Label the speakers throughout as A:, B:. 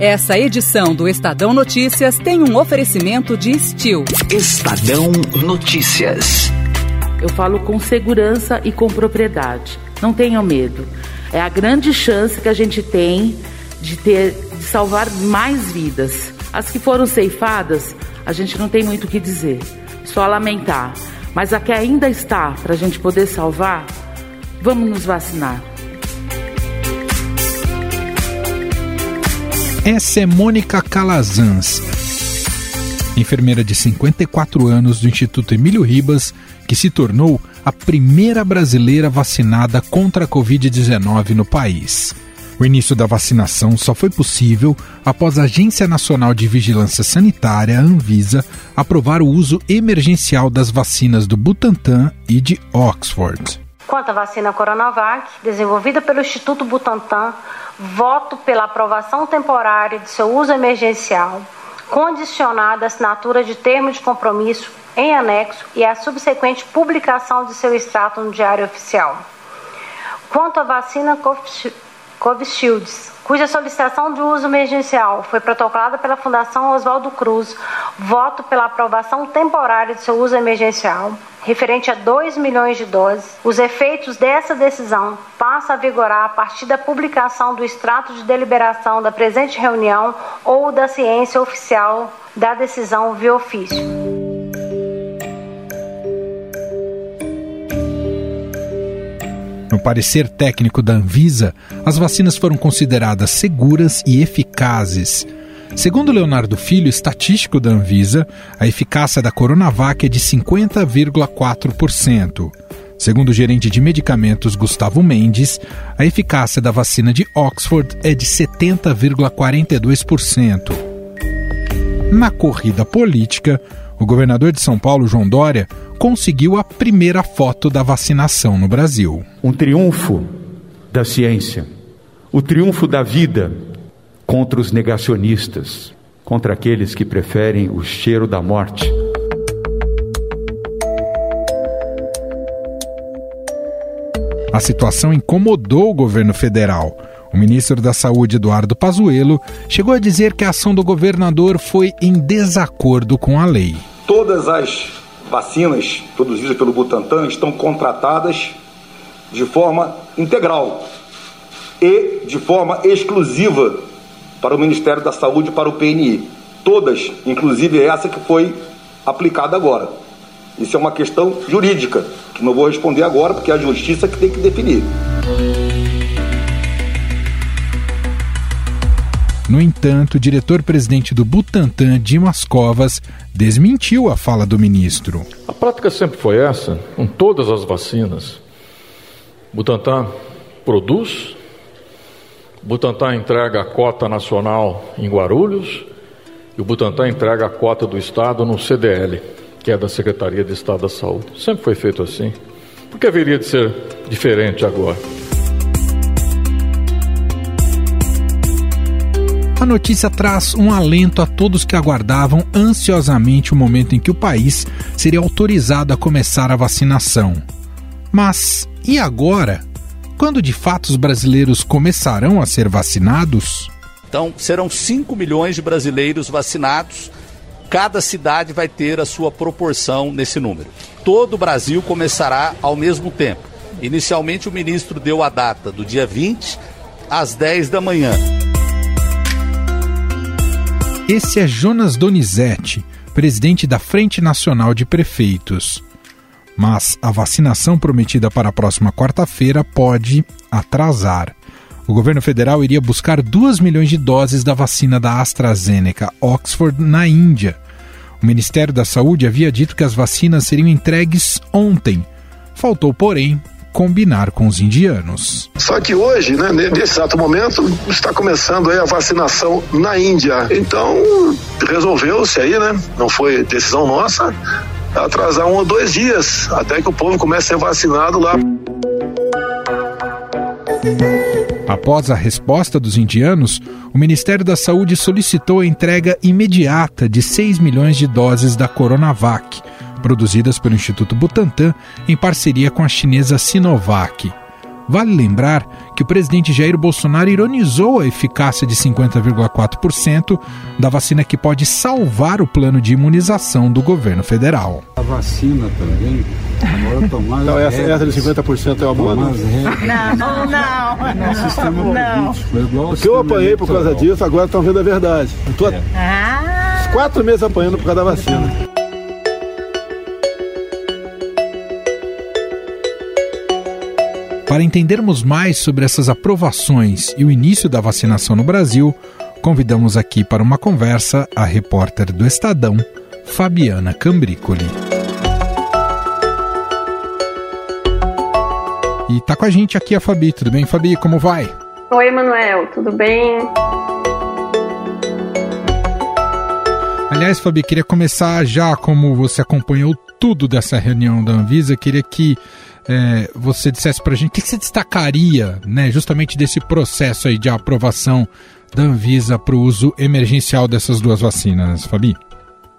A: Essa edição do Estadão Notícias tem um oferecimento de Steel.
B: Estadão Notícias.
C: Eu falo com segurança e com propriedade. Não tenham medo. É a grande chance que a gente tem de ter de salvar mais vidas. As que foram ceifadas, a gente não tem muito o que dizer, só lamentar. Mas a que ainda está para a gente poder salvar, vamos nos vacinar.
D: Essa é Mônica Calazans, enfermeira de 54 anos do Instituto Emílio Ribas, que se tornou a primeira brasileira vacinada contra a Covid-19 no país. O início da vacinação só foi possível após a Agência Nacional de Vigilância Sanitária, Anvisa, aprovar o uso emergencial das vacinas do Butantan e de Oxford.
E: Quanto à vacina Coronavac, desenvolvida pelo Instituto Butantan, voto pela aprovação temporária de seu uso emergencial, condicionada à assinatura de termo de compromisso em anexo e à subsequente publicação de seu extrato no Diário Oficial. Quanto à vacina Covishields, cuja solicitação de uso emergencial foi protocolada pela Fundação Oswaldo Cruz, voto pela aprovação temporária de seu uso emergencial, referente a 2 milhões de doses. Os efeitos dessa decisão passam a vigorar a partir da publicação do extrato de deliberação da presente reunião ou da ciência oficial da decisão via ofício.
D: No parecer técnico da Anvisa, as vacinas foram consideradas seguras e eficazes. Segundo Leonardo Filho, estatístico da Anvisa, a eficácia da Coronavac é de 50,4%. Segundo o gerente de medicamentos Gustavo Mendes, a eficácia da vacina de Oxford é de 70,42%. Na corrida política, o governador de São Paulo, João Dória, conseguiu a primeira foto da vacinação no Brasil.
F: Um triunfo da ciência, o triunfo da vida contra os negacionistas, contra aqueles que preferem o cheiro da morte.
D: A situação incomodou o governo federal. O ministro da Saúde, Eduardo Pazuello, chegou a dizer que a ação do governador foi em desacordo com a lei.
G: Todas as vacinas produzidas pelo Butantan estão contratadas de forma integral e de forma exclusiva para o Ministério da Saúde e para o PNI. Todas, inclusive essa que foi aplicada agora. Isso é uma questão jurídica, que não vou responder agora, porque é a justiça que tem que definir.
D: No entanto, o diretor-presidente do Butantan, Dimas Covas, desmentiu a fala do ministro.
H: A prática sempre foi essa, com todas as vacinas. Butantan produz, Butantan entrega a cota nacional em Guarulhos e o Butantan entrega a cota do Estado no CDL, que é da Secretaria de Estado da Saúde. Sempre foi feito assim. Por que haveria de ser diferente agora?
D: A notícia traz um alento a todos que aguardavam ansiosamente o momento em que o país seria autorizado a começar a vacinação. Mas e agora? Quando de fato os brasileiros começarão a ser vacinados?
I: Então, serão 5 milhões de brasileiros vacinados. Cada cidade vai ter a sua proporção nesse número. Todo o Brasil começará ao mesmo tempo. Inicialmente, o ministro deu a data do dia 20 às 10 da manhã.
D: Esse é Jonas Donizete, presidente da Frente Nacional de Prefeitos. Mas a vacinação prometida para a próxima quarta-feira pode atrasar. O governo federal iria buscar 2 milhões de doses da vacina da AstraZeneca Oxford na Índia. O Ministério da Saúde havia dito que as vacinas seriam entregues ontem. Faltou, porém, combinar com os indianos.
J: Só que hoje, né, nesse exato momento, está começando a vacinação na Índia. Então, resolveu-se aí, né? Não foi decisão nossa, atrasar um ou dois dias até que o povo comece a ser vacinado lá.
D: Após a resposta dos indianos, o Ministério da Saúde solicitou a entrega imediata de 6 milhões de doses da Coronavac produzidas pelo Instituto Butantan em parceria com a chinesa Sinovac. Vale lembrar que o presidente Jair Bolsonaro ironizou a eficácia de 50,4% da vacina que pode salvar o plano de imunização do governo federal.
K: A vacina também, agora tomar.
L: Então, essa, essa de 50% é uma boa? Não,
M: não, não.
K: O sistema
M: não.
K: político é igual.
L: Porque eu apanhei por causa disso, agora estão vendo a verdade. Estou ah. quatro meses apanhando por causa da vacina.
D: Para entendermos mais sobre essas aprovações e o início da vacinação no Brasil, convidamos aqui para uma conversa a repórter do Estadão, Fabiana Cambrícoli. E tá com a gente aqui a Fabi. Tudo bem, Fabi? Como vai?
N: Oi, Manuel. Tudo bem?
D: Aliás, Fabi, queria começar já, como você acompanhou tudo dessa reunião da Anvisa, queria que é, você dissesse para a gente o que, que você destacaria, né, justamente desse processo aí de aprovação da Anvisa para o uso emergencial dessas duas vacinas, Fabi?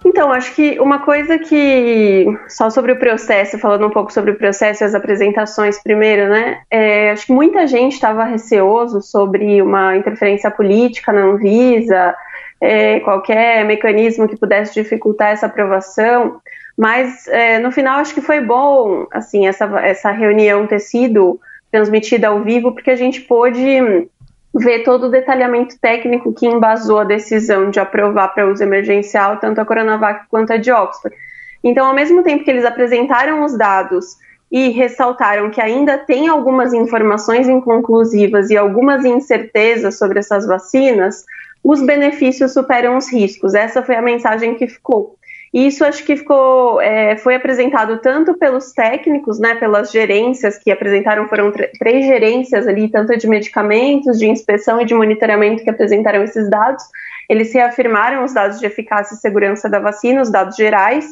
N: Então, acho que uma coisa que, só sobre o processo, falando um pouco sobre o processo e as apresentações primeiro, né? É, acho que muita gente estava receoso sobre uma interferência política na Anvisa, é, qualquer mecanismo que pudesse dificultar essa aprovação. Mas é, no final acho que foi bom, assim, essa, essa reunião ter sido transmitida ao vivo, porque a gente pôde ver todo o detalhamento técnico que embasou a decisão de aprovar para uso emergencial tanto a Coronavac quanto a de Oxford. Então, ao mesmo tempo que eles apresentaram os dados e ressaltaram que ainda tem algumas informações inconclusivas e algumas incertezas sobre essas vacinas, os benefícios superam os riscos. Essa foi a mensagem que ficou. Isso acho que ficou, é, foi apresentado tanto pelos técnicos, né, pelas gerências que apresentaram, foram três gerências ali, tanto de medicamentos, de inspeção e de monitoramento que apresentaram esses dados. Eles reafirmaram os dados de eficácia e segurança da vacina, os dados gerais.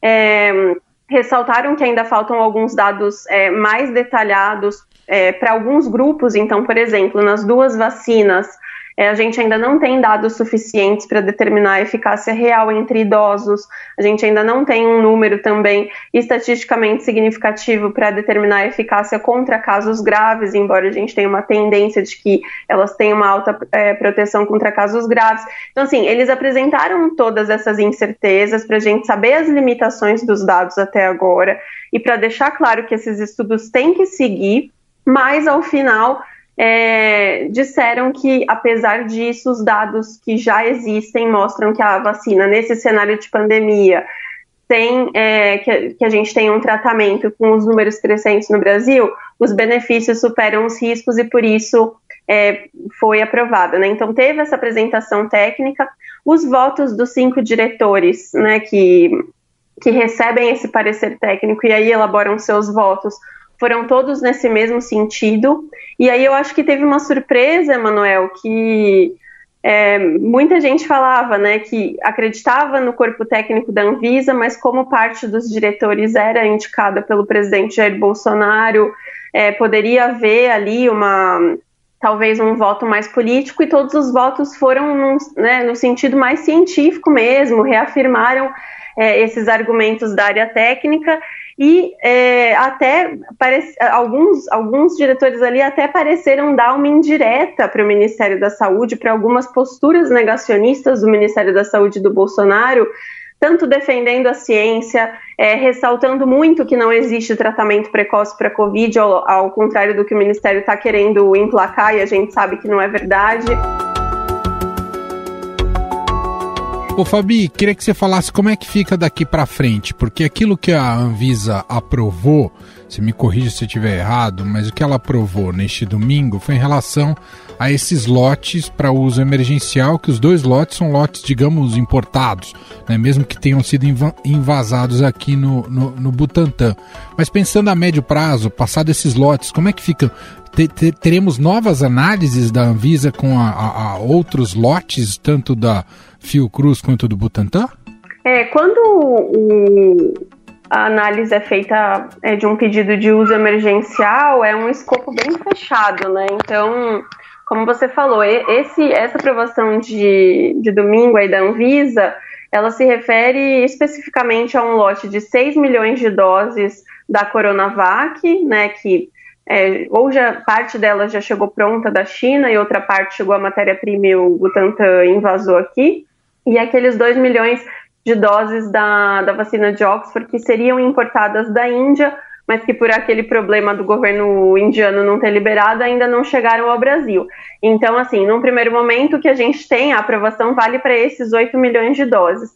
N: É, ressaltaram que ainda faltam alguns dados é, mais detalhados é, para alguns grupos. Então, por exemplo, nas duas vacinas, é, a gente ainda não tem dados suficientes para determinar a eficácia real entre idosos, a gente ainda não tem um número também estatisticamente significativo para determinar a eficácia contra casos graves, embora a gente tenha uma tendência de que elas tenham uma alta é, proteção contra casos graves. Então, assim, eles apresentaram todas essas incertezas para a gente saber as limitações dos dados até agora e para deixar claro que esses estudos têm que seguir, mas ao final é, disseram que, apesar disso, os dados que já existem mostram que a vacina, nesse cenário de pandemia, tem, é, que, que, a gente tem um tratamento com os números crescentes no Brasil, os benefícios superam os riscos e por isso é, foi aprovada. Né? Então, teve essa apresentação técnica, os votos dos cinco diretores né, que, que recebem esse parecer técnico e aí elaboram seus votos foram todos nesse mesmo sentido. E aí eu acho que teve uma surpresa, Emanuel, que é, muita gente falava, né, que acreditava no corpo técnico da Anvisa, mas como parte dos diretores era indicada pelo presidente Jair Bolsonaro, é, poderia haver ali uma talvez um voto mais político e todos os votos foram num, né, no sentido mais científico mesmo, reafirmaram é, esses argumentos da área técnica e é, até parece, alguns, alguns diretores ali até pareceram dar uma indireta para o Ministério da Saúde, para algumas posturas negacionistas do Ministério da Saúde do Bolsonaro, tanto defendendo a ciência, é, ressaltando muito que não existe tratamento precoce para Covid, ao, ao contrário do que o Ministério está querendo emplacar, e a gente sabe que não é verdade.
D: Ô Fabi, queria que você falasse como é que fica daqui para frente, porque aquilo que a Anvisa aprovou, você me corrija se eu estiver errado, mas o que ela aprovou neste domingo foi em relação a esses lotes para uso emergencial, que os dois lotes são lotes, digamos, importados, né, mesmo que tenham sido invasados aqui no, no, no Butantã. Mas pensando a médio prazo, passado esses lotes, como é que fica? teremos novas análises da Anvisa com a, a, a outros lotes, tanto da Fiocruz quanto do Butantan?
N: É, quando o, a análise é feita é, de um pedido de uso emergencial, é um escopo bem fechado, né? Então, como você falou, esse, essa aprovação de, de domingo aí da Anvisa, ela se refere especificamente a um lote de 6 milhões de doses da Coronavac, né, que é, ou já parte dela já chegou pronta da China e outra parte chegou a matéria-prima e o Butantan invasou aqui, e aqueles 2 milhões de doses da, da vacina de Oxford que seriam importadas da Índia, mas que por aquele problema do governo indiano não ter liberado ainda não chegaram ao Brasil. Então, assim, num primeiro momento que a gente tem, a aprovação vale para esses 8 milhões de doses.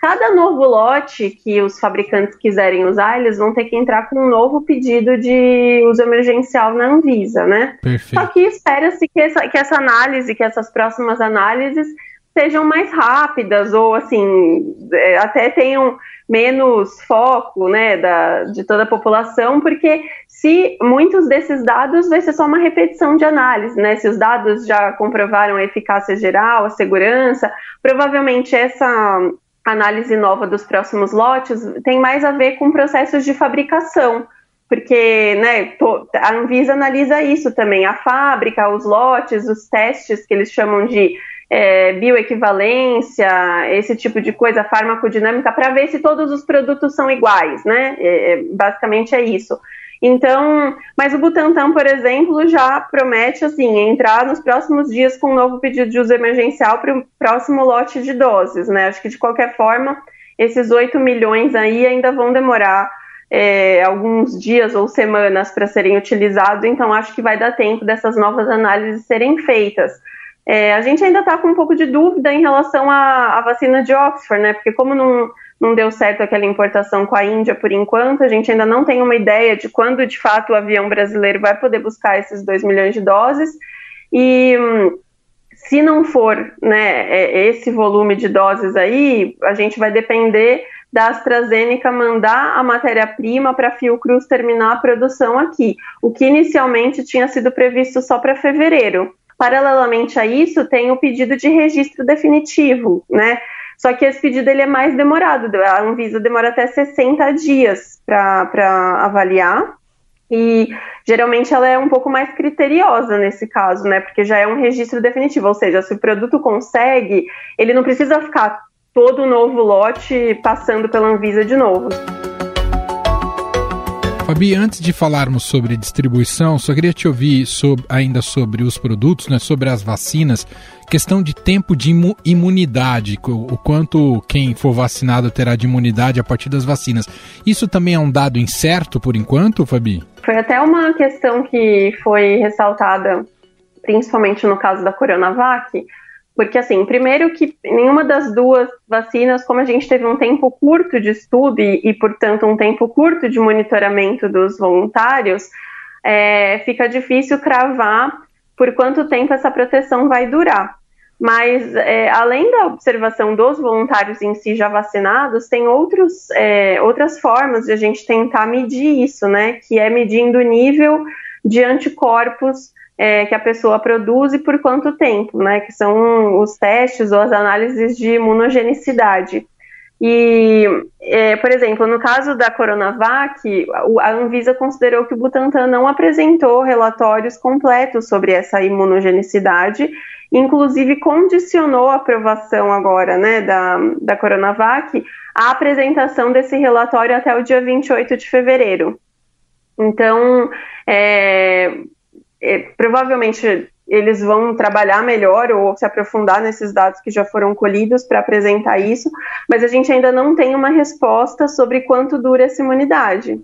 N: Cada novo lote que os fabricantes quiserem usar, eles vão ter que entrar com um novo pedido de uso emergencial na Anvisa, né? Perfeito. Só que espera-se que essa, que essa análise, que essas próximas análises sejam mais rápidas ou assim é, até tenham menos foco né, da, de toda a população, porque se muitos desses dados vai ser só uma repetição de análise, né? Se os dados já comprovaram a eficácia geral, a segurança, provavelmente essa análise nova dos próximos lotes tem mais a ver com processos de fabricação, porque né, a Anvisa analisa isso também, a fábrica, os lotes, os testes que eles chamam de é, bioequivalência, esse tipo de coisa, farmacodinâmica, para ver se todos os produtos são iguais, né? É, é, basicamente é isso. Então, mas o Butantan, por exemplo, já promete assim entrar nos próximos dias com um novo pedido de uso emergencial para o próximo lote de doses, né? Acho que de qualquer forma, esses 8 milhões aí ainda vão demorar é, alguns dias ou semanas para serem utilizados, então acho que vai dar tempo dessas novas análises serem feitas. É, a gente ainda está com um pouco de dúvida em relação à, à vacina de Oxford, né? Porque como não não deu certo aquela importação com a Índia por enquanto, a gente ainda não tem uma ideia de quando de fato o avião brasileiro vai poder buscar esses 2 milhões de doses. E se não for né, é, esse volume de doses aí, a gente vai depender da AstraZeneca mandar a matéria-prima para a Fiocruz terminar a produção aqui, o que inicialmente tinha sido previsto só para fevereiro. Paralelamente a isso, tem o pedido de registro definitivo, né? Só que esse pedido ele é mais demorado. A Anvisa demora até 60 dias para avaliar. E geralmente ela é um pouco mais criteriosa nesse caso, né? Porque já é um registro definitivo, ou seja, se o produto consegue, ele não precisa ficar todo novo lote passando pela Anvisa de novo.
D: Fabi, antes de falarmos sobre distribuição, só queria te ouvir sobre, ainda sobre os produtos, né, sobre as vacinas, questão de tempo de imunidade, o quanto quem for vacinado terá de imunidade a partir das vacinas. Isso também é um dado incerto por enquanto, Fabi?
N: Foi até uma questão que foi ressaltada, principalmente no caso da Coronavac, porque, assim, primeiro que nenhuma das duas vacinas, como a gente teve um tempo curto de estudo e, e portanto, um tempo curto de monitoramento dos voluntários, é, fica difícil cravar por quanto tempo essa proteção vai durar. Mas, é, além da observação dos voluntários em si já vacinados, tem outros, é, outras formas de a gente tentar medir isso, né? Que é medindo o nível de anticorpos é, que a pessoa produz e por quanto tempo, né? Que são os testes ou as análises de imunogenicidade. E, é, por exemplo, no caso da Coronavac, a Anvisa considerou que o Butantan não apresentou relatórios completos sobre essa imunogenicidade, inclusive condicionou a aprovação agora, né, da, da Coronavac, à apresentação desse relatório até o dia 28 de fevereiro. Então, é, é, provavelmente eles vão trabalhar melhor ou se aprofundar nesses dados que já foram colhidos para apresentar isso, mas a gente ainda não tem uma resposta sobre quanto dura essa imunidade.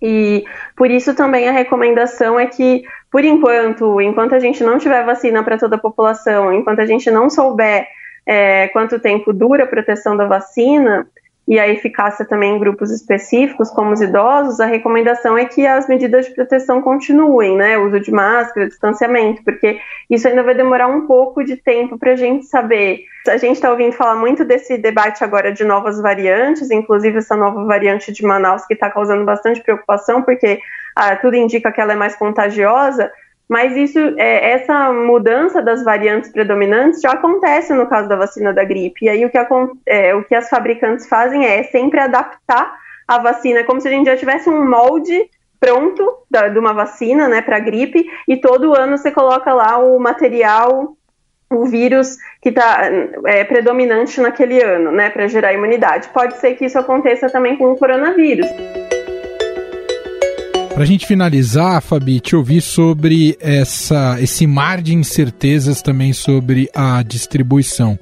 N: E por isso também a recomendação é que, por enquanto, enquanto a gente não tiver vacina para toda a população, enquanto a gente não souber é, quanto tempo dura a proteção da vacina, e a eficácia também em grupos específicos, como os idosos, a recomendação é que as medidas de proteção continuem, né? O uso de máscara, distanciamento, porque isso ainda vai demorar um pouco de tempo para a gente saber. A gente está ouvindo falar muito desse debate agora de novas variantes, inclusive essa nova variante de Manaus que está causando bastante preocupação, porque ah, tudo indica que ela é mais contagiosa. Mas isso, é, essa mudança das variantes predominantes já acontece no caso da vacina da gripe. E aí o que, é, o que as fabricantes fazem é sempre adaptar a vacina, como se a gente já tivesse um molde pronto da, de uma vacina, né, para gripe, e todo ano você coloca lá o material, o vírus que está é, predominante naquele ano, né, para gerar imunidade. Pode ser que isso aconteça também com o coronavírus.
D: Para a gente finalizar, Fabi, te ouvir sobre essa, esse mar de incertezas também sobre a distribuição.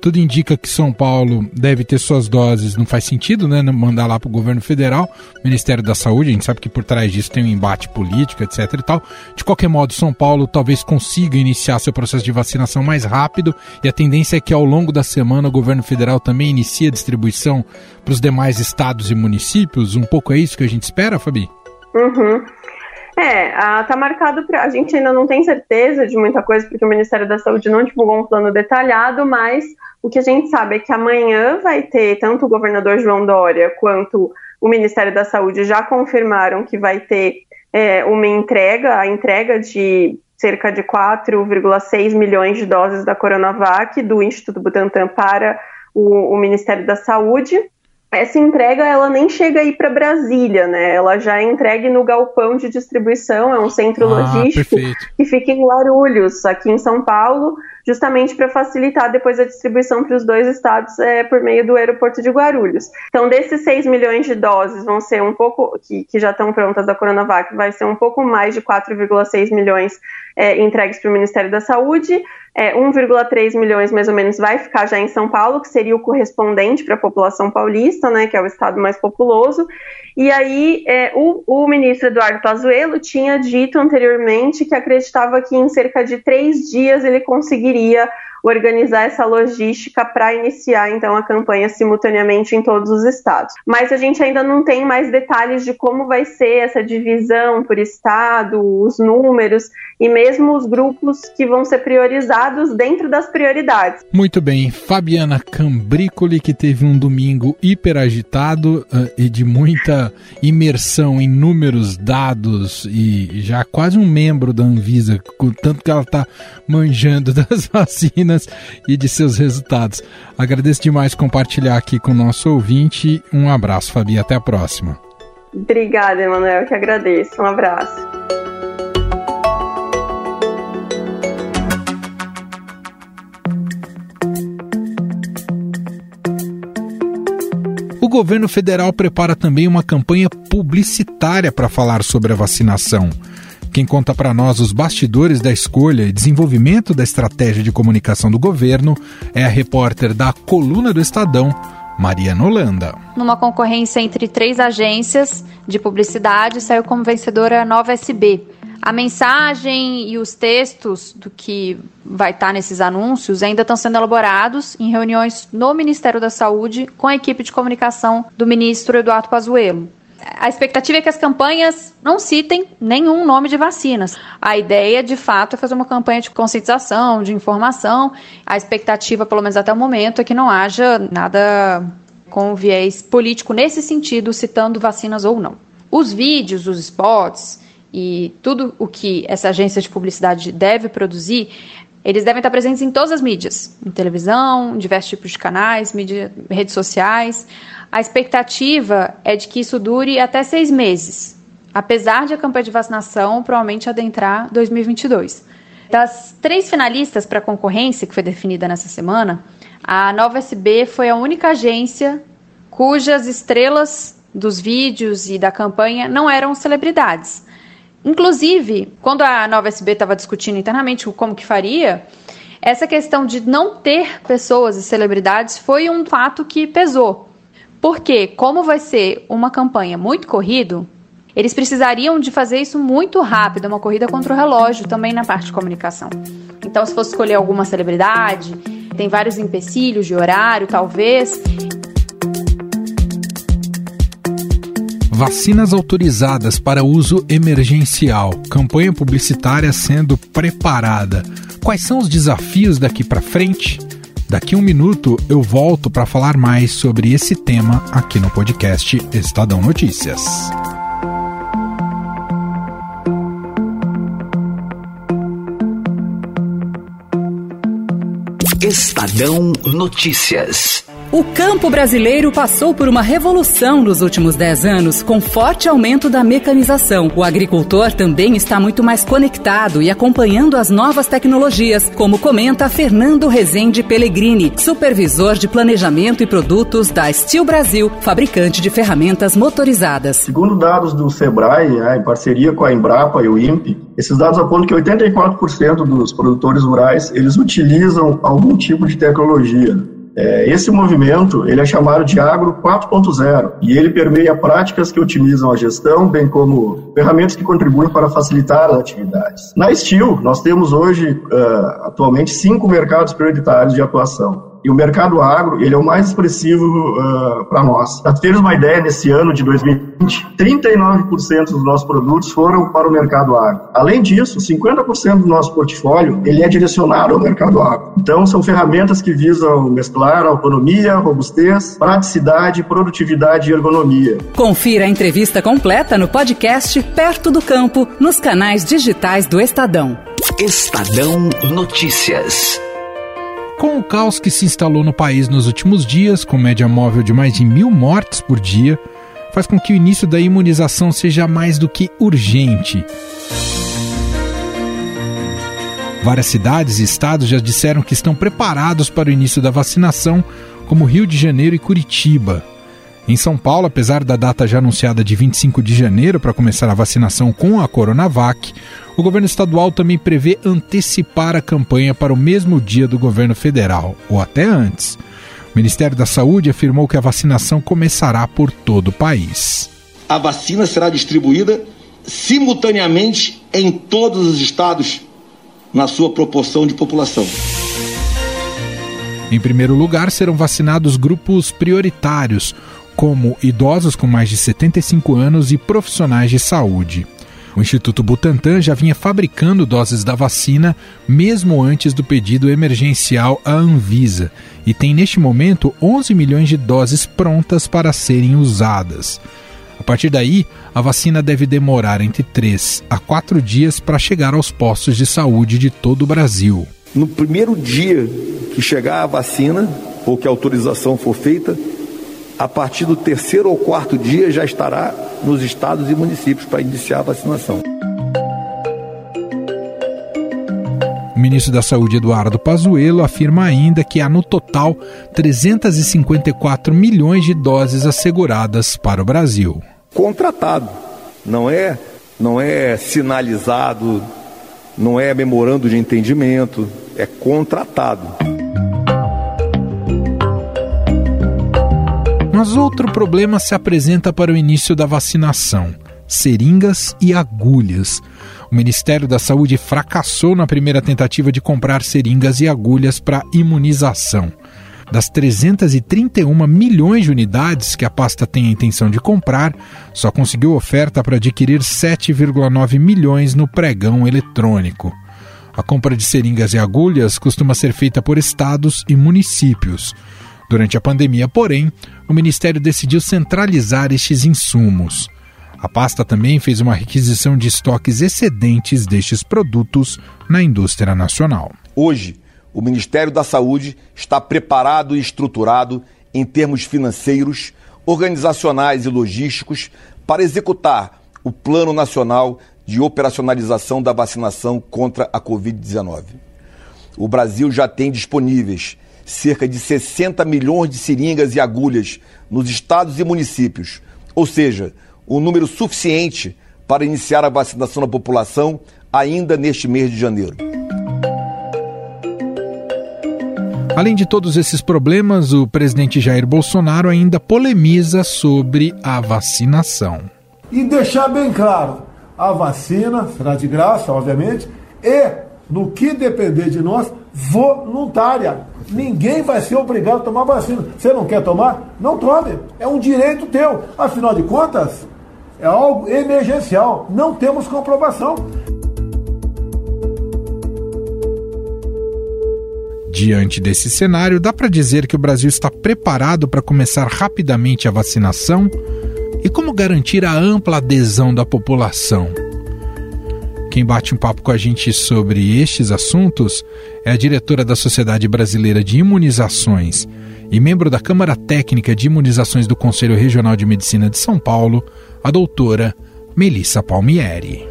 D: Tudo indica que São Paulo deve ter suas doses, não faz sentido, né? Mandar lá para o governo federal, Ministério da Saúde, a gente sabe que por trás disso tem um embate político, etc e tal. De qualquer modo, São Paulo talvez consiga iniciar seu processo de vacinação mais rápido e a tendência é que ao longo da semana o governo federal também inicie a distribuição para os demais estados e municípios. Um pouco é isso que a gente espera, Fabi?
N: Uhum. É, tá marcado para. A gente ainda não tem certeza de muita coisa, porque o Ministério da Saúde não divulgou um plano detalhado, mas o que a gente sabe é que amanhã vai ter tanto o governador João Dória quanto o Ministério da Saúde já confirmaram que vai ter é, uma entrega, a entrega de cerca de 4,6 milhões de doses da Coronavac do Instituto Butantan para o, o Ministério da Saúde essa entrega ela nem chega aí para Brasília, né? Ela já é entregue no galpão de distribuição, é um centro ah, logístico perfeito. que fica em Guarulhos, aqui em São Paulo, justamente para facilitar depois a distribuição para os dois estados é, por meio do aeroporto de Guarulhos. Então, desses 6 milhões de doses vão ser um pouco, que, que já estão prontas da Coronavac, vai ser um pouco mais de 4,6 milhões é, entregues para o Ministério da Saúde. É, 1,3 milhões mais ou menos vai ficar já em São Paulo, que seria o correspondente para a população paulista, né, que é o estado mais populoso. E aí é, o, o, ministro Eduardo Pazuello tinha dito anteriormente que acreditava que em cerca de três dias ele conseguiria organizar essa logística para iniciar então a campanha simultaneamente em todos os estados. Mas a gente ainda não tem mais detalhes de como vai ser essa divisão por estado, os números e mesmo os grupos que vão ser priorizados dentro das prioridades.
D: Muito bem, Fabiana Cambricoli que teve um domingo hiper agitado uh, e de muita imersão em números, dados e já quase um membro da Anvisa, com tanto que ela está manjando das vacinas e de seus resultados. Agradeço demais compartilhar aqui com o nosso ouvinte. Um abraço, Fabi, até a próxima.
N: Obrigada, Emanuel, que agradeço. Um abraço.
D: O governo federal prepara também uma campanha publicitária para falar sobre a vacinação. Quem conta para nós os bastidores da escolha e desenvolvimento da estratégia de comunicação do governo é a repórter da Coluna do Estadão, Mariana Holanda.
O: Numa concorrência entre três agências de publicidade, saiu como vencedora a Nova SB, a mensagem e os textos do que vai estar nesses anúncios ainda estão sendo elaborados em reuniões no Ministério da Saúde com a equipe de comunicação do ministro Eduardo Pazuello. A expectativa é que as campanhas não citem nenhum nome de vacinas. A ideia, de fato, é fazer uma campanha de conscientização, de informação. A expectativa, pelo menos até o momento, é que não haja nada com viés político nesse sentido, citando vacinas ou não. Os vídeos, os spots, e tudo o que essa agência de publicidade deve produzir, eles devem estar presentes em todas as mídias, em televisão, em diversos tipos de canais, mídia, redes sociais. A expectativa é de que isso dure até seis meses, apesar de a campanha de vacinação provavelmente adentrar 2022. Das três finalistas para a concorrência, que foi definida nessa semana, a Nova SB foi a única agência cujas estrelas dos vídeos e da campanha não eram celebridades. Inclusive, quando a Nova SB estava discutindo internamente como que faria, essa questão de não ter pessoas e celebridades foi um fato que pesou. Porque, como vai ser uma campanha muito corrido, eles precisariam de fazer isso muito rápido, uma corrida contra o relógio também na parte de comunicação. Então, se fosse escolher alguma celebridade, tem vários empecilhos de horário, talvez,
D: Vacinas autorizadas para uso emergencial. Campanha publicitária sendo preparada. Quais são os desafios daqui para frente? Daqui um minuto eu volto para falar mais sobre esse tema aqui no podcast Estadão Notícias.
B: Estadão Notícias.
A: O campo brasileiro passou por uma revolução nos últimos 10 anos, com forte aumento da mecanização. O agricultor também está muito mais conectado e acompanhando as novas tecnologias, como comenta Fernando Rezende Pellegrini, supervisor de planejamento e produtos da Steel Brasil, fabricante de ferramentas motorizadas.
P: Segundo dados do Sebrae, né, em parceria com a Embrapa e o INPE, esses dados apontam que 84% dos produtores rurais eles utilizam algum tipo de tecnologia. É, esse movimento ele é chamado de Agro 4.0 e ele permeia práticas que otimizam a gestão, bem como ferramentas que contribuem para facilitar as atividades. Na Steel, nós temos hoje, uh, atualmente, cinco mercados prioritários de atuação. E o mercado agro, ele é o mais expressivo uh, para nós. Para ter uma ideia, nesse ano de 2020, 39% dos nossos produtos foram para o mercado agro. Além disso, 50% do nosso portfólio, ele é direcionado ao mercado agro. Então, são ferramentas que visam mesclar autonomia, robustez, praticidade, produtividade e ergonomia.
A: Confira a entrevista completa no podcast Perto do Campo, nos canais digitais do Estadão.
B: Estadão Notícias.
D: Com o caos que se instalou no país nos últimos dias, com média móvel de mais de mil mortes por dia, faz com que o início da imunização seja mais do que urgente. Várias cidades e estados já disseram que estão preparados para o início da vacinação, como Rio de Janeiro e Curitiba. Em São Paulo, apesar da data já anunciada de 25 de janeiro para começar a vacinação com a Coronavac, o governo estadual também prevê antecipar a campanha para o mesmo dia do governo federal, ou até antes. O Ministério da Saúde afirmou que a vacinação começará por todo o país.
Q: A vacina será distribuída simultaneamente em todos os estados, na sua proporção de população.
D: Em primeiro lugar, serão vacinados grupos prioritários, como idosos com mais de 75 anos e profissionais de saúde. O Instituto Butantan já vinha fabricando doses da vacina mesmo antes do pedido emergencial à Anvisa e tem neste momento 11 milhões de doses prontas para serem usadas. A partir daí, a vacina deve demorar entre 3 a 4 dias para chegar aos postos de saúde de todo o Brasil.
Q: No primeiro dia que chegar a vacina, ou que a autorização for feita, a partir do terceiro ou quarto dia já estará nos estados e municípios para iniciar a vacinação.
D: O ministro da Saúde, Eduardo Pazuello, afirma ainda que há no total 354 milhões de doses asseguradas para o Brasil.
Q: Contratado, não é, não é sinalizado, não é memorando de entendimento, é contratado.
D: Mas outro problema se apresenta para o início da vacinação: seringas e agulhas. O Ministério da Saúde fracassou na primeira tentativa de comprar seringas e agulhas para imunização. Das 331 milhões de unidades que a pasta tem a intenção de comprar, só conseguiu oferta para adquirir 7,9 milhões no pregão eletrônico. A compra de seringas e agulhas costuma ser feita por estados e municípios. Durante a pandemia, porém, o Ministério decidiu centralizar estes insumos. A pasta também fez uma requisição de estoques excedentes destes produtos na indústria nacional.
Q: Hoje, o Ministério da Saúde está preparado e estruturado em termos financeiros, organizacionais e logísticos para executar o Plano Nacional de Operacionalização da Vacinação contra a Covid-19. O Brasil já tem disponíveis cerca de 60 milhões de seringas e agulhas nos estados e municípios, ou seja, um número suficiente para iniciar a vacinação da população ainda neste mês de janeiro.
D: Além de todos esses problemas, o presidente Jair Bolsonaro ainda polemiza sobre a vacinação.
L: E deixar bem claro: a vacina será de graça, obviamente, e, no que depender de nós, voluntária. Ninguém vai ser obrigado a tomar vacina. Você não quer tomar? Não tome. É um direito teu. Afinal de contas, é algo emergencial. Não temos comprovação.
D: Diante desse cenário, dá para dizer que o Brasil está preparado para começar rapidamente a vacinação? E como garantir a ampla adesão da população? Quem bate um papo com a gente sobre estes assuntos é a diretora da Sociedade Brasileira de Imunizações e membro da Câmara Técnica de Imunizações do Conselho Regional de Medicina de São Paulo, a doutora Melissa Palmieri.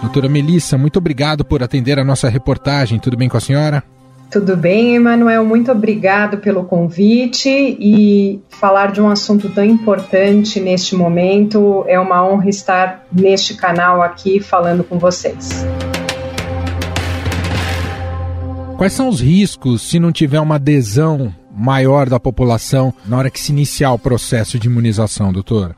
D: Doutora Melissa, muito obrigado por atender a nossa reportagem. Tudo bem com a senhora?
R: Tudo bem, Emanuel. Muito obrigado pelo convite e falar de um assunto tão importante neste momento. É uma honra estar neste canal aqui falando com vocês.
D: Quais são os riscos se não tiver uma adesão maior da população na hora que se iniciar o processo de imunização, doutora?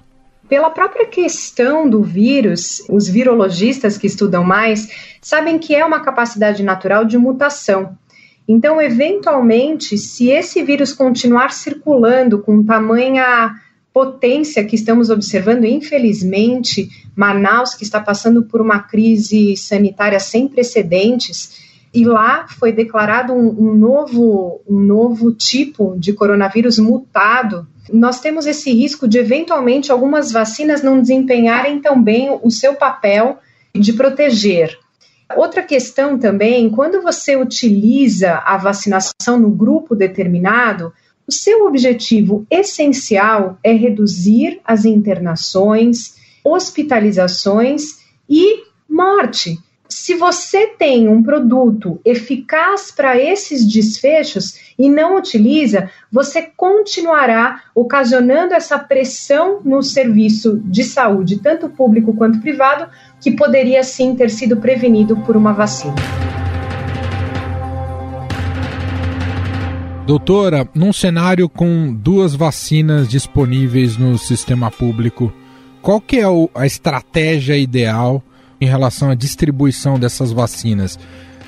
R: Pela própria questão do vírus, os virologistas que estudam mais sabem que é uma capacidade natural de mutação. Então, eventualmente, se esse vírus continuar circulando com tamanha potência que estamos observando, infelizmente, Manaus, que está passando por uma crise sanitária sem precedentes, e lá foi declarado um, um, novo, um novo tipo de coronavírus mutado. Nós temos esse risco de, eventualmente, algumas vacinas não desempenharem tão bem o seu papel de proteger. Outra questão também, quando você utiliza a vacinação no grupo determinado, o seu objetivo essencial é reduzir as internações, hospitalizações e morte. Se você tem um produto eficaz para esses desfechos e não utiliza, você continuará ocasionando essa pressão no serviço de saúde, tanto público quanto privado, que poderia sim ter sido prevenido por uma vacina.
D: Doutora, num cenário com duas vacinas disponíveis no sistema público, qual que é a estratégia ideal em relação à distribuição dessas vacinas?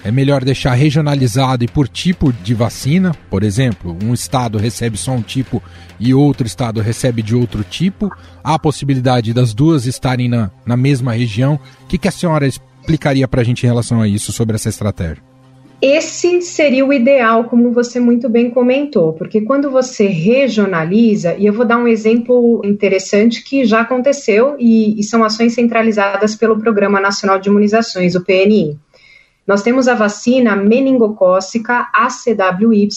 D: É melhor deixar regionalizado e por tipo de vacina, por exemplo, um estado recebe só um tipo e outro estado recebe de outro tipo. Há a possibilidade das duas estarem na, na mesma região. O que, que a senhora explicaria para a gente em relação a isso, sobre essa estratégia?
R: Esse seria o ideal, como você muito bem comentou, porque quando você regionaliza, e eu vou dar um exemplo interessante que já aconteceu e, e são ações centralizadas pelo Programa Nacional de Imunizações, o PNI. Nós temos a vacina meningocócica ACWY,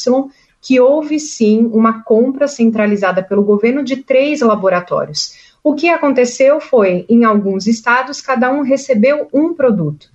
R: que houve sim uma compra centralizada pelo governo de três laboratórios. O que aconteceu foi, em alguns estados, cada um recebeu um produto.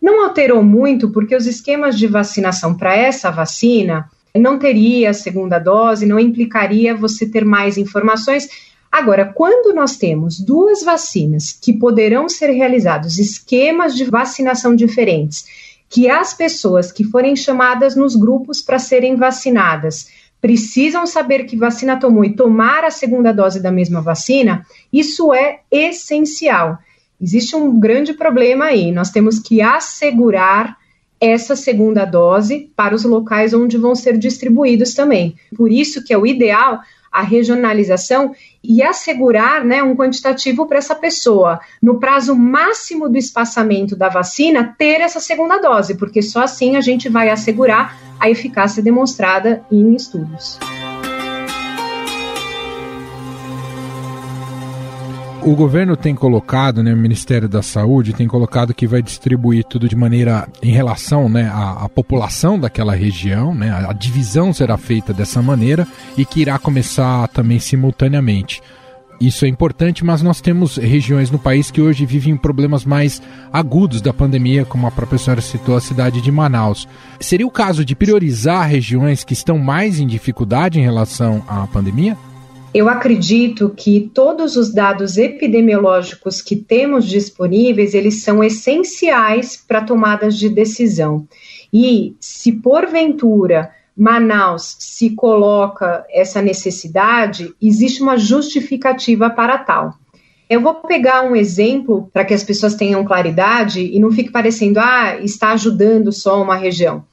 R: Não alterou muito, porque os esquemas de vacinação para essa vacina não teria a segunda dose, não implicaria você ter mais informações. Agora, quando nós temos duas vacinas que poderão ser realizados esquemas de vacinação diferentes que as pessoas que forem chamadas nos grupos para serem vacinadas precisam saber que vacina tomou e tomar a segunda dose da mesma vacina, isso é essencial. Existe um grande problema aí. Nós temos que assegurar essa segunda dose para os locais onde vão ser distribuídos também. Por isso que é o ideal a regionalização e assegurar né, um quantitativo para essa pessoa, no prazo máximo do espaçamento da vacina, ter essa segunda dose, porque só assim a gente vai assegurar a eficácia demonstrada em estudos.
D: O governo tem colocado, né, o Ministério da Saúde tem colocado que vai distribuir tudo de maneira em relação né, à, à população daquela região, né, a, divisão será feita dessa maneira e que irá começar também simultaneamente. Isso é importante, mas nós temos regiões no país que hoje vivem problemas mais agudos da pandemia, como a própria senhora citou, a cidade de Manaus. Seria o caso de priorizar regiões que estão mais em dificuldade em relação à pandemia?
R: Eu acredito que todos os dados epidemiológicos que temos disponíveis, eles são essenciais para tomadas de decisão. E se porventura Manaus se coloca essa necessidade, existe uma justificativa para tal. Eu vou pegar um exemplo para que as pessoas tenham claridade e não fique parecendo, ah, está ajudando só uma região.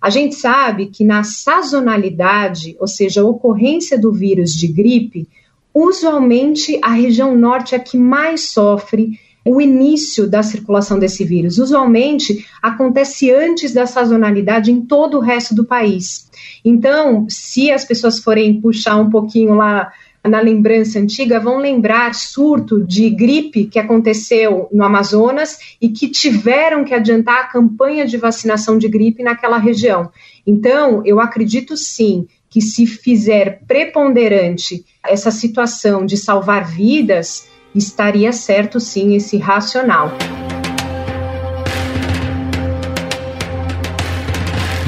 R: A gente sabe que na sazonalidade, ou seja, a ocorrência do vírus de gripe, usualmente a região norte é que mais sofre o início da circulação desse vírus. Usualmente acontece antes da sazonalidade em todo o resto do país. Então, se as pessoas forem puxar um pouquinho lá na lembrança antiga vão lembrar surto de gripe que aconteceu no Amazonas e que tiveram que adiantar a campanha de vacinação de gripe naquela região. Então, eu acredito sim que se fizer preponderante essa situação de salvar vidas, estaria certo sim esse racional.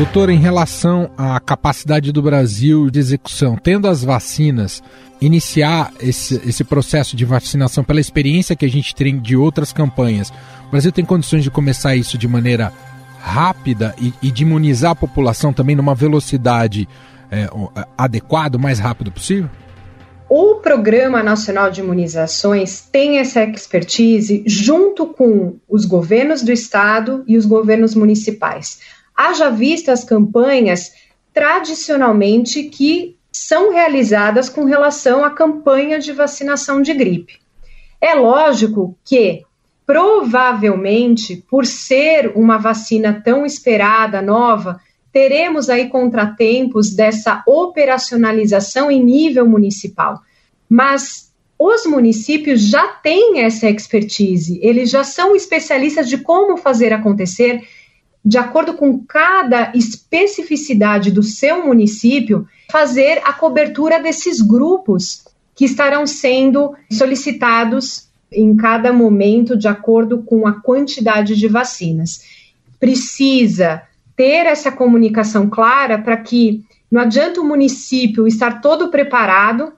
D: Doutor, em relação à capacidade do Brasil de execução, tendo as vacinas, iniciar esse, esse processo de vacinação pela experiência que a gente tem de outras campanhas, o Brasil tem condições de começar isso de maneira rápida e, e de imunizar a população também numa velocidade é, adequada, o mais rápido possível?
R: O Programa Nacional de Imunizações tem essa expertise junto com os governos do estado e os governos municipais. Haja vista as campanhas tradicionalmente que são realizadas com relação à campanha de vacinação de gripe. É lógico que, provavelmente, por ser uma vacina tão esperada, nova, teremos aí contratempos dessa operacionalização em nível municipal. Mas os municípios já têm essa expertise, eles já são especialistas de como fazer acontecer, de acordo com cada especificidade do seu município, fazer a cobertura desses grupos que estarão sendo solicitados em cada momento, de acordo com a quantidade de vacinas. Precisa ter essa comunicação clara para que não adianta o município estar todo preparado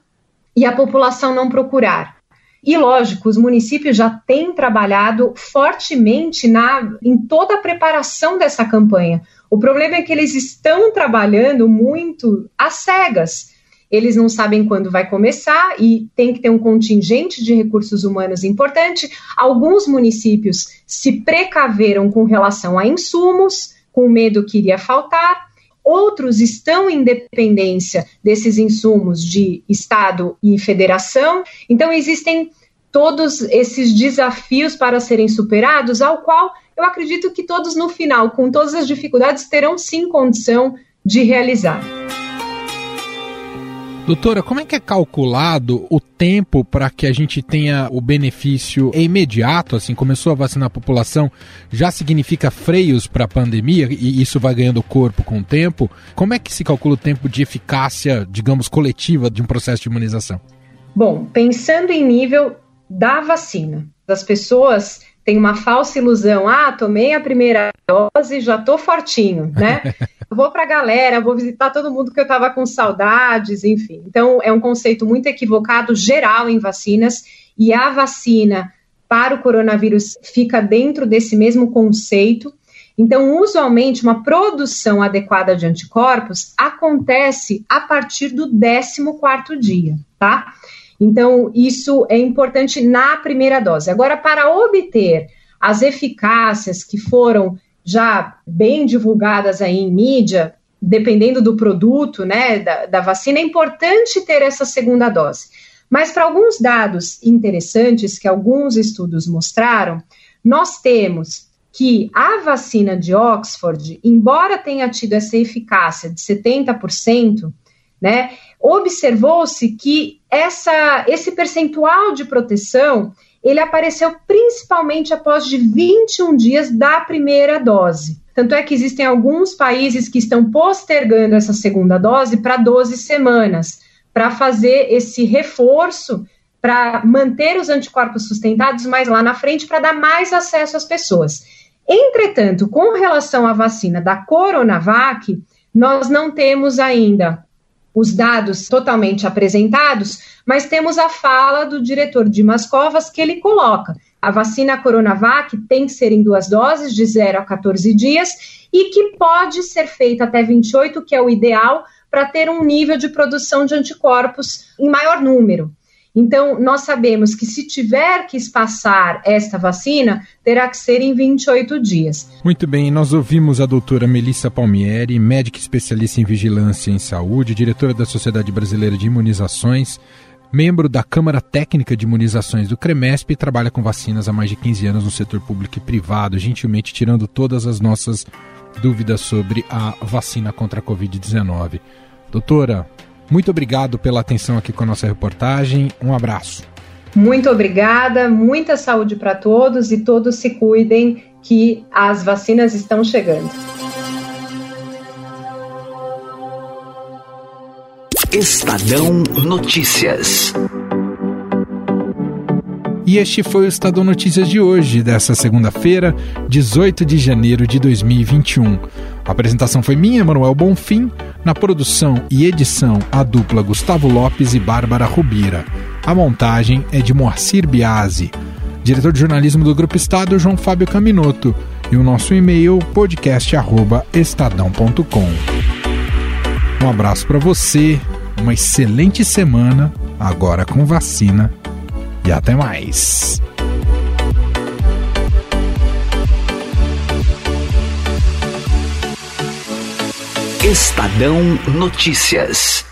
R: e a população não procurar. E lógico, os municípios já têm trabalhado fortemente na, em toda a preparação dessa campanha. O problema é que eles estão trabalhando muito às cegas. Eles não sabem quando vai começar e tem que ter um contingente de recursos humanos importante. Alguns municípios se precaveram com relação a insumos, com medo que iria faltar, outros estão em dependência desses insumos de Estado e federação. Então, existem todos esses desafios para serem superados, ao qual eu acredito que todos, no final, com todas as dificuldades, terão sim condição de realizar.
D: Doutora, como é que é calculado o tempo para que a gente tenha o benefício imediato? Assim, começou a vacinar a população, já significa freios para a pandemia e isso vai ganhando corpo com o tempo? Como é que se calcula o tempo de eficácia, digamos, coletiva de um processo de imunização?
R: Bom, pensando em nível da vacina, das pessoas têm uma falsa ilusão, ah, tomei a primeira dose, já tô fortinho, né? vou para a galera, vou visitar todo mundo que eu estava com saudades, enfim. Então, é um conceito muito equivocado, geral em vacinas, e a vacina para o coronavírus fica dentro desse mesmo conceito. Então, usualmente, uma produção adequada de anticorpos acontece a partir do 14 dia, tá? Então, isso é importante na primeira dose. Agora, para obter as eficácias que foram já bem divulgadas aí em mídia, dependendo do produto, né, da, da vacina, é importante ter essa segunda dose. Mas para alguns dados interessantes que alguns estudos mostraram, nós temos que a vacina de Oxford, embora tenha tido essa eficácia de 70%, né, observou-se que essa, esse percentual de proteção ele apareceu principalmente após de 21 dias da primeira dose. Tanto é que existem alguns países que estão postergando essa segunda dose para 12 semanas, para fazer esse reforço, para manter os anticorpos sustentados mais lá na frente, para dar mais acesso às pessoas. Entretanto, com relação à vacina da Coronavac, nós não temos ainda os dados totalmente apresentados, mas temos a fala do diretor de Mascovas que ele coloca. A vacina Coronavac tem que ser em duas doses, de 0 a 14 dias, e que pode ser feita até 28, que é o ideal, para ter um nível de produção de anticorpos em maior número. Então, nós sabemos que se tiver que espaçar esta vacina, terá que ser em 28 dias.
D: Muito bem, nós ouvimos a doutora Melissa Palmieri, médica especialista em vigilância em saúde, diretora da Sociedade Brasileira de Imunizações, membro da Câmara Técnica de Imunizações do CREMESP e trabalha com vacinas há mais de 15 anos no setor público e privado, gentilmente tirando todas as nossas dúvidas sobre a vacina contra a Covid-19. Doutora, Muito obrigado pela atenção aqui com a nossa reportagem. Um abraço.
R: Muito obrigada, muita saúde para todos e todos se cuidem que as vacinas estão chegando.
B: Estadão Notícias.
D: E este foi o Estadão Notícias de hoje, dessa segunda-feira, 18 de janeiro de 2021. A apresentação foi minha, Manuel Bonfim, na produção e edição a dupla Gustavo Lopes e Bárbara Rubira. A montagem é de Moacir Biasi. Diretor de jornalismo do Grupo Estado, João Fábio Caminoto. E o nosso e-mail, podcast.estadão.com. Um abraço para você, uma excelente semana, agora com vacina e até mais.
B: Estadão Notícias.